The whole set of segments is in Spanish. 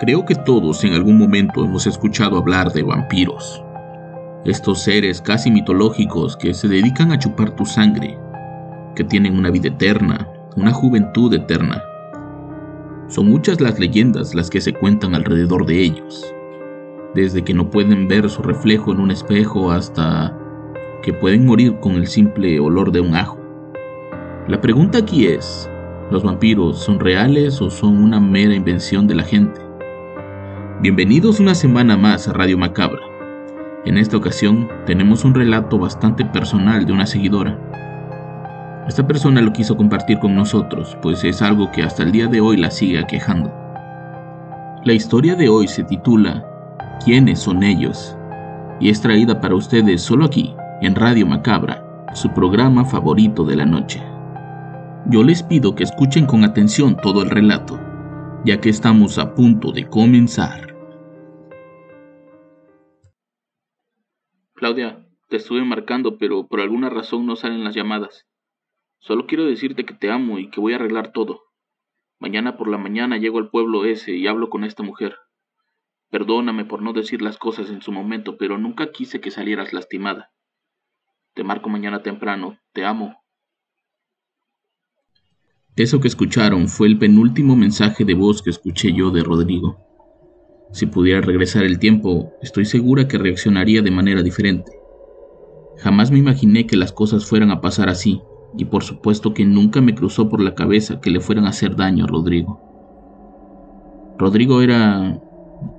Creo que todos en algún momento hemos escuchado hablar de vampiros. Estos seres casi mitológicos que se dedican a chupar tu sangre, que tienen una vida eterna, una juventud eterna. Son muchas las leyendas las que se cuentan alrededor de ellos, desde que no pueden ver su reflejo en un espejo hasta que pueden morir con el simple olor de un ajo. La pregunta aquí es, ¿los vampiros son reales o son una mera invención de la gente? Bienvenidos una semana más a Radio Macabra. En esta ocasión tenemos un relato bastante personal de una seguidora. Esta persona lo quiso compartir con nosotros, pues es algo que hasta el día de hoy la sigue aquejando. La historia de hoy se titula ¿Quiénes son ellos? y es traída para ustedes solo aquí, en Radio Macabra, su programa favorito de la noche. Yo les pido que escuchen con atención todo el relato, ya que estamos a punto de comenzar. Claudia, te estuve marcando, pero por alguna razón no salen las llamadas. Solo quiero decirte que te amo y que voy a arreglar todo. Mañana por la mañana llego al pueblo ese y hablo con esta mujer. Perdóname por no decir las cosas en su momento, pero nunca quise que salieras lastimada. Te marco mañana temprano. Te amo. Eso que escucharon fue el penúltimo mensaje de voz que escuché yo de Rodrigo. Si pudiera regresar el tiempo, estoy segura que reaccionaría de manera diferente. Jamás me imaginé que las cosas fueran a pasar así, y por supuesto que nunca me cruzó por la cabeza que le fueran a hacer daño a Rodrigo. Rodrigo era...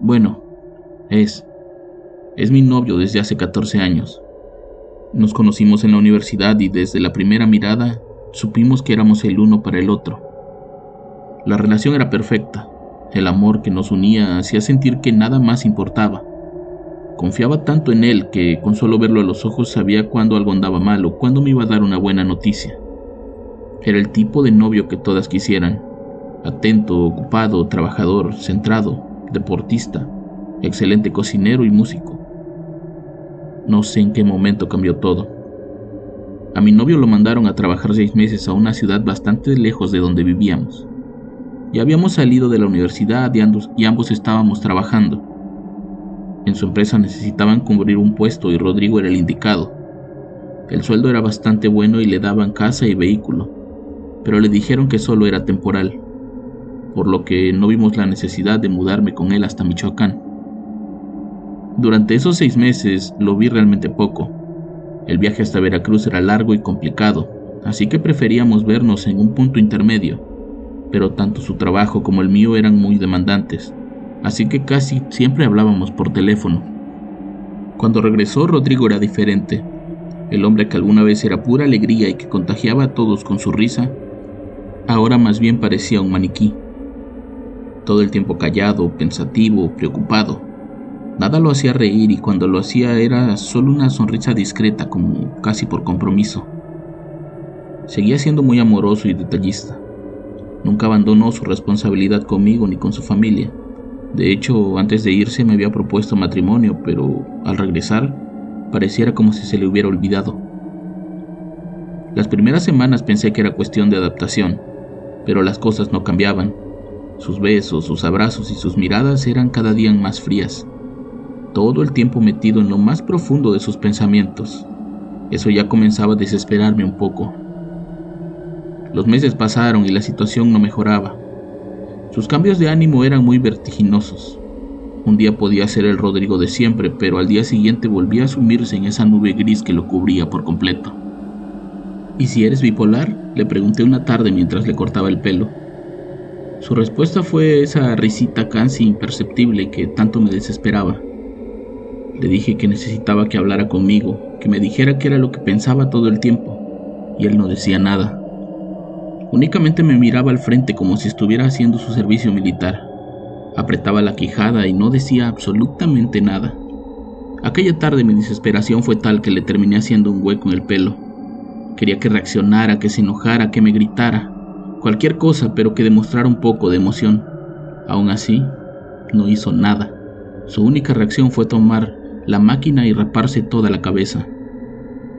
bueno, es... es mi novio desde hace 14 años. Nos conocimos en la universidad y desde la primera mirada supimos que éramos el uno para el otro. La relación era perfecta, el amor que nos unía hacía sentir que nada más importaba. Confiaba tanto en él que con solo verlo a los ojos sabía cuándo algo andaba mal o cuándo me iba a dar una buena noticia. Era el tipo de novio que todas quisieran. Atento, ocupado, trabajador, centrado, deportista, excelente cocinero y músico. No sé en qué momento cambió todo. A mi novio lo mandaron a trabajar seis meses a una ciudad bastante lejos de donde vivíamos. Ya habíamos salido de la universidad y ambos, y ambos estábamos trabajando. En su empresa necesitaban cubrir un puesto y Rodrigo era el indicado. El sueldo era bastante bueno y le daban casa y vehículo, pero le dijeron que solo era temporal, por lo que no vimos la necesidad de mudarme con él hasta Michoacán. Durante esos seis meses lo vi realmente poco. El viaje hasta Veracruz era largo y complicado, así que preferíamos vernos en un punto intermedio pero tanto su trabajo como el mío eran muy demandantes, así que casi siempre hablábamos por teléfono. Cuando regresó Rodrigo era diferente. El hombre que alguna vez era pura alegría y que contagiaba a todos con su risa, ahora más bien parecía un maniquí. Todo el tiempo callado, pensativo, preocupado. Nada lo hacía reír y cuando lo hacía era solo una sonrisa discreta como casi por compromiso. Seguía siendo muy amoroso y detallista. Nunca abandonó su responsabilidad conmigo ni con su familia. De hecho, antes de irse me había propuesto matrimonio, pero al regresar pareciera como si se le hubiera olvidado. Las primeras semanas pensé que era cuestión de adaptación, pero las cosas no cambiaban. Sus besos, sus abrazos y sus miradas eran cada día más frías, todo el tiempo metido en lo más profundo de sus pensamientos. Eso ya comenzaba a desesperarme un poco. Los meses pasaron y la situación no mejoraba. Sus cambios de ánimo eran muy vertiginosos. Un día podía ser el Rodrigo de siempre, pero al día siguiente volvía a sumirse en esa nube gris que lo cubría por completo. ¿Y si eres bipolar? Le pregunté una tarde mientras le cortaba el pelo. Su respuesta fue esa risita casi imperceptible que tanto me desesperaba. Le dije que necesitaba que hablara conmigo, que me dijera qué era lo que pensaba todo el tiempo, y él no decía nada. Únicamente me miraba al frente como si estuviera haciendo su servicio militar. Apretaba la quijada y no decía absolutamente nada. Aquella tarde mi desesperación fue tal que le terminé haciendo un hueco en el pelo. Quería que reaccionara, que se enojara, que me gritara, cualquier cosa, pero que demostrara un poco de emoción. Aún así, no hizo nada. Su única reacción fue tomar la máquina y raparse toda la cabeza.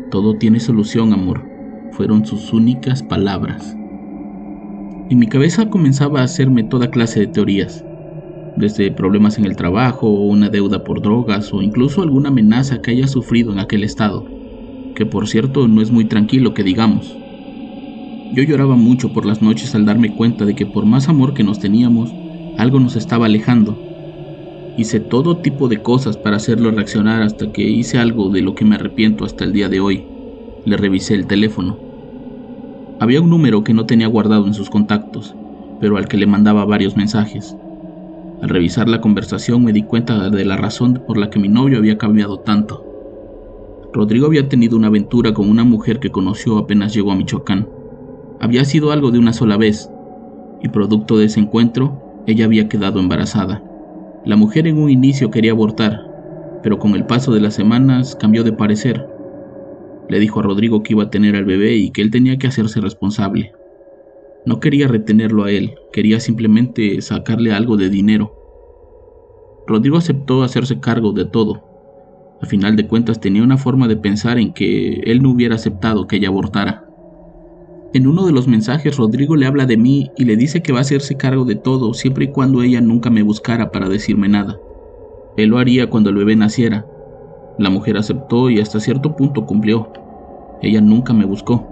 Todo tiene solución, amor, fueron sus únicas palabras. En mi cabeza comenzaba a hacerme toda clase de teorías, desde problemas en el trabajo, una deuda por drogas o incluso alguna amenaza que haya sufrido en aquel estado, que por cierto no es muy tranquilo que digamos. Yo lloraba mucho por las noches al darme cuenta de que por más amor que nos teníamos, algo nos estaba alejando. Hice todo tipo de cosas para hacerlo reaccionar hasta que hice algo de lo que me arrepiento hasta el día de hoy. Le revisé el teléfono. Había un número que no tenía guardado en sus contactos, pero al que le mandaba varios mensajes. Al revisar la conversación me di cuenta de la razón por la que mi novio había cambiado tanto. Rodrigo había tenido una aventura con una mujer que conoció apenas llegó a Michoacán. Había sido algo de una sola vez, y producto de ese encuentro, ella había quedado embarazada. La mujer en un inicio quería abortar, pero con el paso de las semanas cambió de parecer le dijo a Rodrigo que iba a tener al bebé y que él tenía que hacerse responsable. No quería retenerlo a él, quería simplemente sacarle algo de dinero. Rodrigo aceptó hacerse cargo de todo. A final de cuentas tenía una forma de pensar en que él no hubiera aceptado que ella abortara. En uno de los mensajes Rodrigo le habla de mí y le dice que va a hacerse cargo de todo siempre y cuando ella nunca me buscara para decirme nada. Él lo haría cuando el bebé naciera, la mujer aceptó y hasta cierto punto cumplió. Ella nunca me buscó.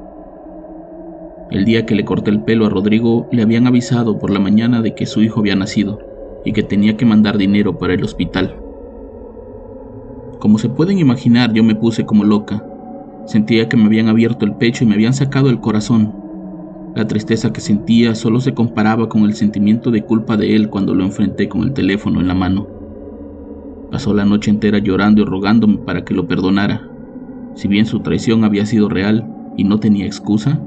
El día que le corté el pelo a Rodrigo, le habían avisado por la mañana de que su hijo había nacido y que tenía que mandar dinero para el hospital. Como se pueden imaginar, yo me puse como loca. Sentía que me habían abierto el pecho y me habían sacado el corazón. La tristeza que sentía solo se comparaba con el sentimiento de culpa de él cuando lo enfrenté con el teléfono en la mano. Pasó la noche entera llorando y rogándome para que lo perdonara. Si bien su traición había sido real y no tenía excusa,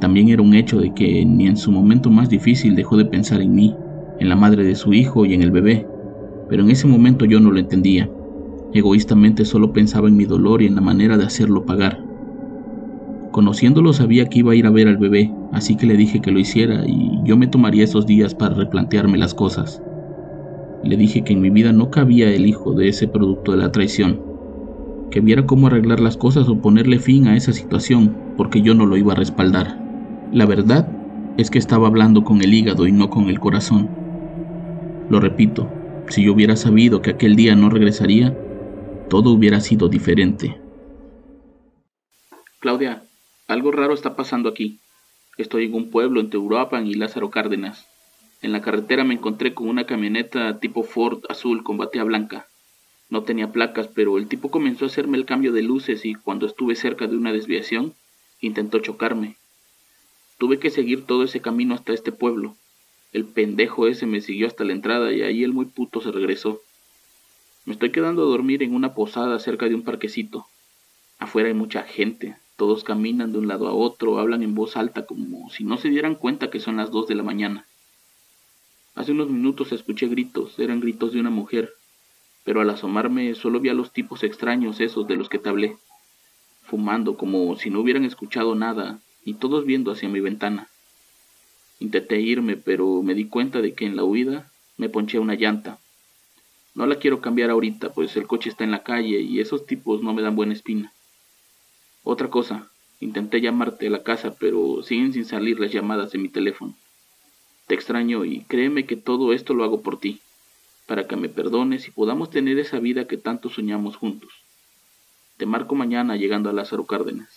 también era un hecho de que ni en su momento más difícil dejó de pensar en mí, en la madre de su hijo y en el bebé. Pero en ese momento yo no lo entendía. Egoístamente solo pensaba en mi dolor y en la manera de hacerlo pagar. Conociéndolo sabía que iba a ir a ver al bebé, así que le dije que lo hiciera y yo me tomaría esos días para replantearme las cosas. Le dije que en mi vida no cabía el hijo de ese producto de la traición, que viera cómo arreglar las cosas o ponerle fin a esa situación, porque yo no lo iba a respaldar. La verdad es que estaba hablando con el hígado y no con el corazón. Lo repito, si yo hubiera sabido que aquel día no regresaría, todo hubiera sido diferente. Claudia, algo raro está pasando aquí. Estoy en un pueblo entre Uruapan y Lázaro Cárdenas. En la carretera me encontré con una camioneta tipo Ford azul con batea blanca. No tenía placas, pero el tipo comenzó a hacerme el cambio de luces y cuando estuve cerca de una desviación, intentó chocarme. Tuve que seguir todo ese camino hasta este pueblo. El pendejo ese me siguió hasta la entrada y ahí el muy puto se regresó. Me estoy quedando a dormir en una posada cerca de un parquecito. Afuera hay mucha gente, todos caminan de un lado a otro, hablan en voz alta como si no se dieran cuenta que son las dos de la mañana. Hace unos minutos escuché gritos, eran gritos de una mujer, pero al asomarme solo vi a los tipos extraños esos de los que te hablé, fumando como si no hubieran escuchado nada y todos viendo hacia mi ventana. Intenté irme, pero me di cuenta de que en la huida me ponché una llanta. No la quiero cambiar ahorita, pues el coche está en la calle y esos tipos no me dan buena espina. Otra cosa, intenté llamarte a la casa, pero siguen sin salir las llamadas de mi teléfono. Te extraño y créeme que todo esto lo hago por ti, para que me perdones y podamos tener esa vida que tanto soñamos juntos. Te marco mañana llegando a Lázaro Cárdenas.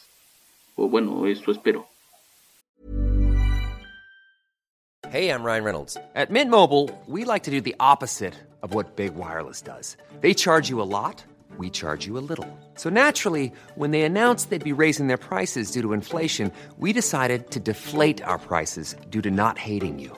O bueno, eso espero. Hey, I'm Ryan Reynolds. At Mint Mobile, we like to do the opposite of what Big Wireless does. They charge you a lot, we charge you a little. So naturally, when they announced they'd be raising their prices due to inflation, we decided to deflate our prices due to not hating you.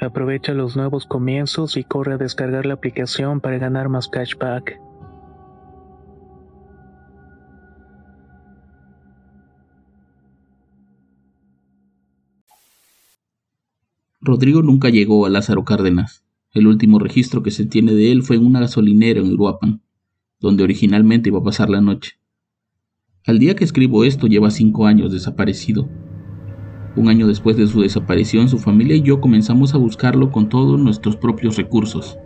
Aprovecha los nuevos comienzos y corre a descargar la aplicación para ganar más cashback. Rodrigo nunca llegó a Lázaro Cárdenas. El último registro que se tiene de él fue en una gasolinera en Uruapan, donde originalmente iba a pasar la noche. Al día que escribo esto lleva cinco años desaparecido. Un año después de su desaparición, su familia y yo comenzamos a buscarlo con todos nuestros propios recursos.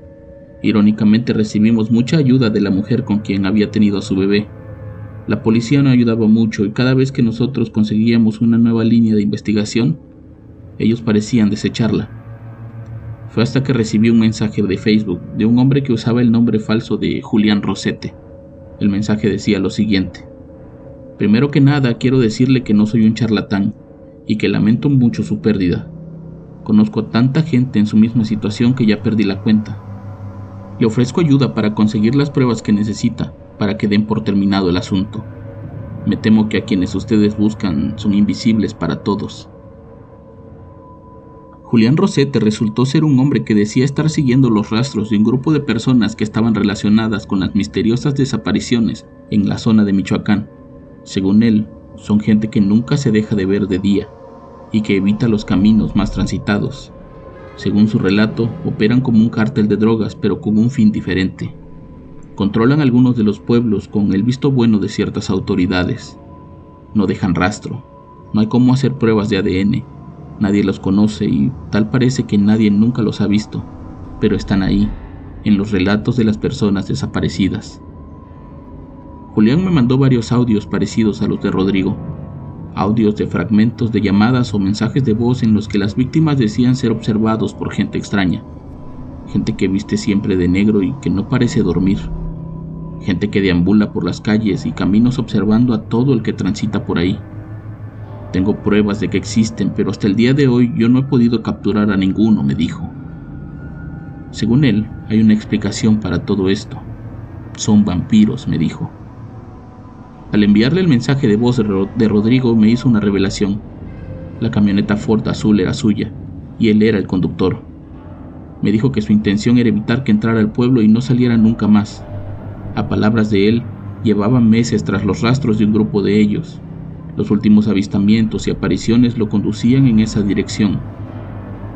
Irónicamente recibimos mucha ayuda de la mujer con quien había tenido a su bebé. La policía no ayudaba mucho y cada vez que nosotros conseguíamos una nueva línea de investigación, ellos parecían desecharla. Fue hasta que recibí un mensaje de Facebook de un hombre que usaba el nombre falso de Julián Rosete. El mensaje decía lo siguiente. Primero que nada, quiero decirle que no soy un charlatán y que lamento mucho su pérdida. Conozco a tanta gente en su misma situación que ya perdí la cuenta. Le ofrezco ayuda para conseguir las pruebas que necesita para que den por terminado el asunto. Me temo que a quienes ustedes buscan son invisibles para todos. Julián Rosete resultó ser un hombre que decía estar siguiendo los rastros de un grupo de personas que estaban relacionadas con las misteriosas desapariciones en la zona de Michoacán. Según él, son gente que nunca se deja de ver de día y que evita los caminos más transitados. Según su relato, operan como un cártel de drogas pero con un fin diferente. Controlan algunos de los pueblos con el visto bueno de ciertas autoridades. No dejan rastro. No hay cómo hacer pruebas de ADN Nadie los conoce y tal parece que nadie nunca los ha visto, pero están ahí, en los relatos de las personas desaparecidas. Julián me mandó varios audios parecidos a los de Rodrigo, audios de fragmentos de llamadas o mensajes de voz en los que las víctimas decían ser observados por gente extraña, gente que viste siempre de negro y que no parece dormir, gente que deambula por las calles y caminos observando a todo el que transita por ahí. Tengo pruebas de que existen, pero hasta el día de hoy yo no he podido capturar a ninguno, me dijo. Según él, hay una explicación para todo esto. Son vampiros, me dijo. Al enviarle el mensaje de voz de Rodrigo me hizo una revelación. La camioneta Ford azul era suya, y él era el conductor. Me dijo que su intención era evitar que entrara al pueblo y no saliera nunca más. A palabras de él, llevaban meses tras los rastros de un grupo de ellos, los últimos avistamientos y apariciones lo conducían en esa dirección.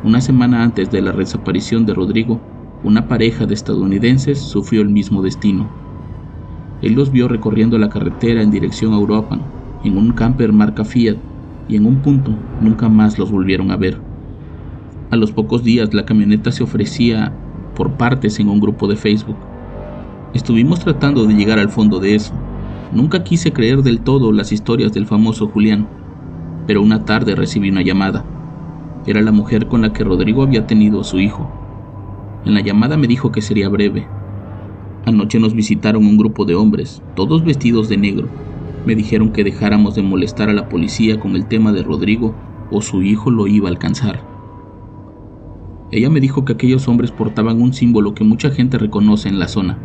Una semana antes de la desaparición de Rodrigo, una pareja de estadounidenses sufrió el mismo destino. Él los vio recorriendo la carretera en dirección a Europa, en un camper marca Fiat, y en un punto nunca más los volvieron a ver. A los pocos días la camioneta se ofrecía por partes en un grupo de Facebook. Estuvimos tratando de llegar al fondo de eso. Nunca quise creer del todo las historias del famoso Julián, pero una tarde recibí una llamada. Era la mujer con la que Rodrigo había tenido a su hijo. En la llamada me dijo que sería breve. Anoche nos visitaron un grupo de hombres, todos vestidos de negro. Me dijeron que dejáramos de molestar a la policía con el tema de Rodrigo o su hijo lo iba a alcanzar. Ella me dijo que aquellos hombres portaban un símbolo que mucha gente reconoce en la zona.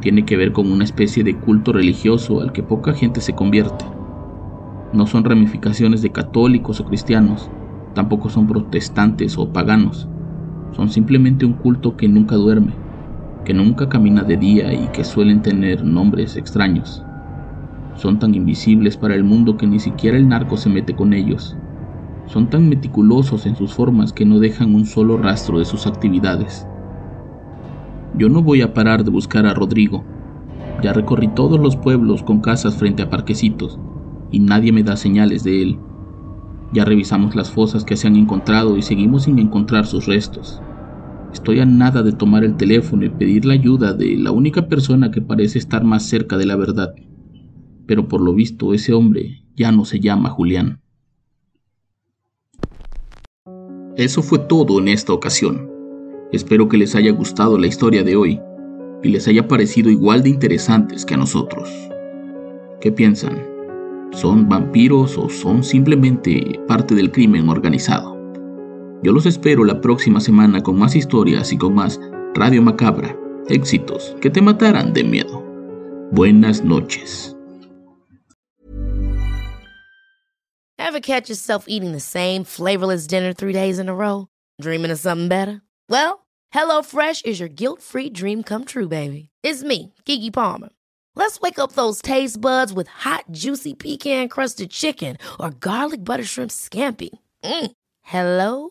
Tiene que ver con una especie de culto religioso al que poca gente se convierte. No son ramificaciones de católicos o cristianos, tampoco son protestantes o paganos. Son simplemente un culto que nunca duerme, que nunca camina de día y que suelen tener nombres extraños. Son tan invisibles para el mundo que ni siquiera el narco se mete con ellos son tan meticulosos en sus formas que no dejan un solo rastro de sus actividades. Yo no voy a parar de buscar a Rodrigo. Ya recorrí todos los pueblos con casas frente a parquecitos y nadie me da señales de él. Ya revisamos las fosas que se han encontrado y seguimos sin encontrar sus restos. Estoy a nada de tomar el teléfono y pedir la ayuda de la única persona que parece estar más cerca de la verdad. Pero por lo visto ese hombre ya no se llama Julián. Eso fue todo en esta ocasión. Espero que les haya gustado la historia de hoy y les haya parecido igual de interesantes que a nosotros. ¿Qué piensan? ¿Son vampiros o son simplemente parte del crimen organizado? Yo los espero la próxima semana con más historias y con más Radio Macabra, éxitos que te matarán de miedo. Buenas noches. Ever catch yourself eating the same flavorless dinner three days in a row? Dreaming of something better? Well, HelloFresh is your guilt-free dream come true, baby. It's me, Kiki Palmer. Let's wake up those taste buds with hot, juicy pecan-crusted chicken or garlic butter shrimp scampi. Mm. Hello